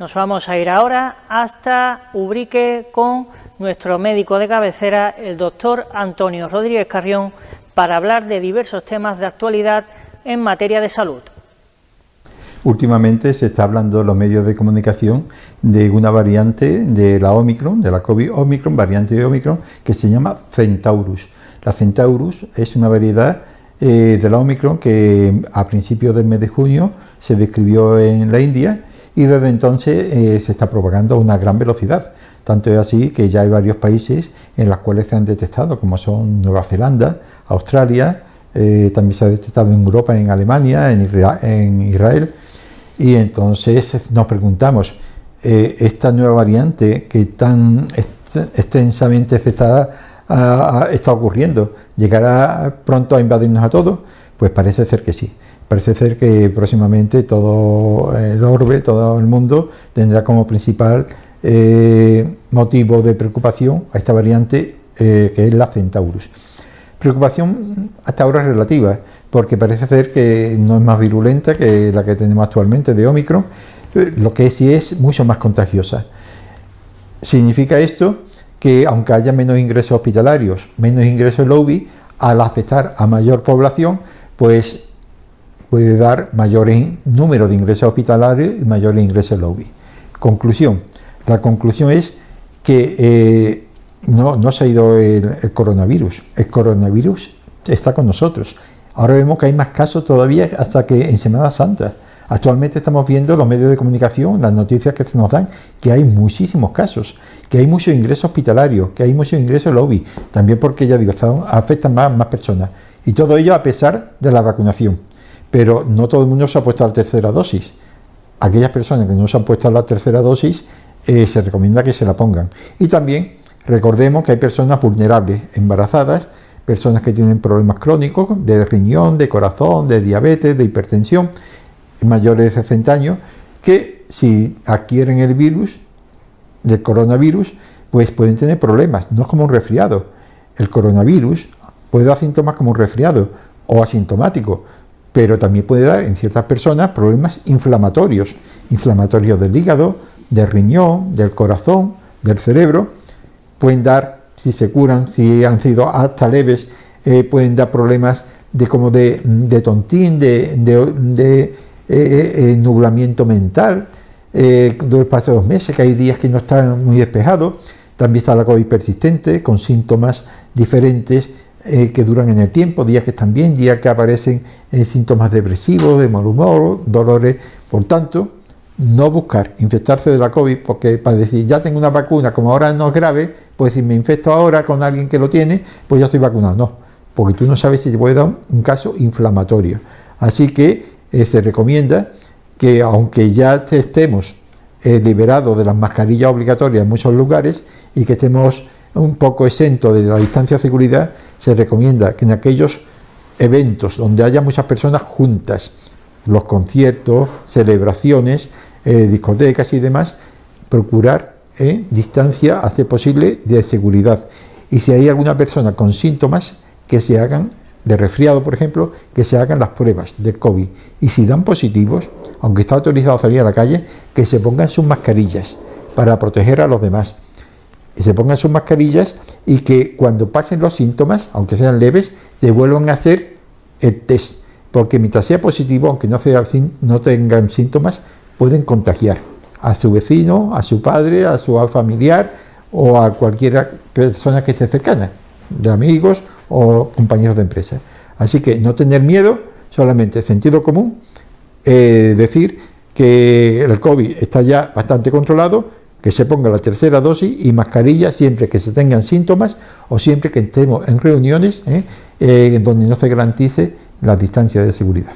Nos vamos a ir ahora hasta Ubrique con nuestro médico de cabecera, el doctor Antonio Rodríguez Carrión, para hablar de diversos temas de actualidad en materia de salud. Últimamente se está hablando en los medios de comunicación de una variante de la Omicron, de la COVID Omicron, variante de Omicron, que se llama Centaurus. La Centaurus es una variedad eh, de la Omicron que a principios del mes de junio se describió en la India y desde entonces eh, se está propagando a una gran velocidad. Tanto es así que ya hay varios países en los cuales se han detectado, como son Nueva Zelanda, Australia, eh, también se ha detectado en Europa, en Alemania, en Israel y entonces nos preguntamos, eh, esta nueva variante que tan extensamente afectada está ocurriendo, ¿llegará pronto a invadirnos a todos? Pues parece ser que sí. Parece ser que próximamente todo el orbe, todo el mundo tendrá como principal eh, motivo de preocupación a esta variante eh, que es la Centaurus. Preocupación hasta ahora relativa, porque parece ser que no es más virulenta que la que tenemos actualmente de Omicron, eh, lo que sí es mucho más contagiosa. Significa esto que aunque haya menos ingresos hospitalarios, menos ingresos en UBI, al afectar a mayor población, pues puede dar mayor número de ingresos hospitalarios y mayor ingresos UBI. Conclusión. La conclusión es que eh, no, no se ha ido el coronavirus. El coronavirus está con nosotros. Ahora vemos que hay más casos todavía hasta que en Semana Santa. Actualmente estamos viendo los medios de comunicación, las noticias que nos dan, que hay muchísimos casos, que hay muchos ingresos hospitalarios, que hay muchos ingresos lobby, también porque ya digo, afectan más, más personas. Y todo ello a pesar de la vacunación. Pero no todo el mundo se ha puesto la tercera dosis. Aquellas personas que no se han puesto la tercera dosis, eh, se recomienda que se la pongan. Y también recordemos que hay personas vulnerables, embarazadas, personas que tienen problemas crónicos de riñón, de corazón, de diabetes, de hipertensión, mayores de 60 años, que si adquieren el virus, del coronavirus, pues pueden tener problemas. No es como un resfriado. El coronavirus puede dar síntomas como un resfriado o asintomático, pero también puede dar en ciertas personas problemas inflamatorios, inflamatorios del hígado, del riñón, del corazón, del cerebro. Pueden dar si se curan, si han sido hasta leves, eh, pueden dar problemas de como de, tontín, de, de, eh, eh, nublamiento mental, de dos meses, que hay días que no están muy despejados. También está la COVID persistente, con síntomas diferentes que duran en el tiempo, días que están bien, días que aparecen síntomas depresivos, de mal humor, dolores. Por tanto, no buscar infectarse de la COVID, porque para decir, ya tengo una vacuna, como ahora no es grave, pues si me infecto ahora con alguien que lo tiene, pues ya estoy vacunado. No, porque tú no sabes si te puede dar un caso inflamatorio. Así que eh, se recomienda que aunque ya estemos eh, liberados de las mascarillas obligatorias en muchos lugares y que estemos un poco exentos de la distancia de seguridad, se recomienda que en aquellos eventos donde haya muchas personas juntas, los conciertos, celebraciones, eh, discotecas y demás, procurar en distancia, hace posible, de seguridad. Y si hay alguna persona con síntomas, que se hagan de resfriado, por ejemplo, que se hagan las pruebas de COVID. Y si dan positivos, aunque está autorizado salir a la calle, que se pongan sus mascarillas para proteger a los demás. Se pongan sus mascarillas y que cuando pasen los síntomas, aunque sean leves, se vuelvan a hacer el test. Porque mientras sea positivo, aunque no, sea, no tengan síntomas, pueden contagiar a su vecino, a su padre, a su familiar o a cualquier persona que esté cercana, de amigos o compañeros de empresa. Así que no tener miedo, solamente sentido común, eh, decir que el COVID está ya bastante controlado, que se ponga la tercera dosis y mascarilla siempre que se tengan síntomas o siempre que estemos en reuniones ¿eh? Eh, donde no se garantice la distancia de seguridad.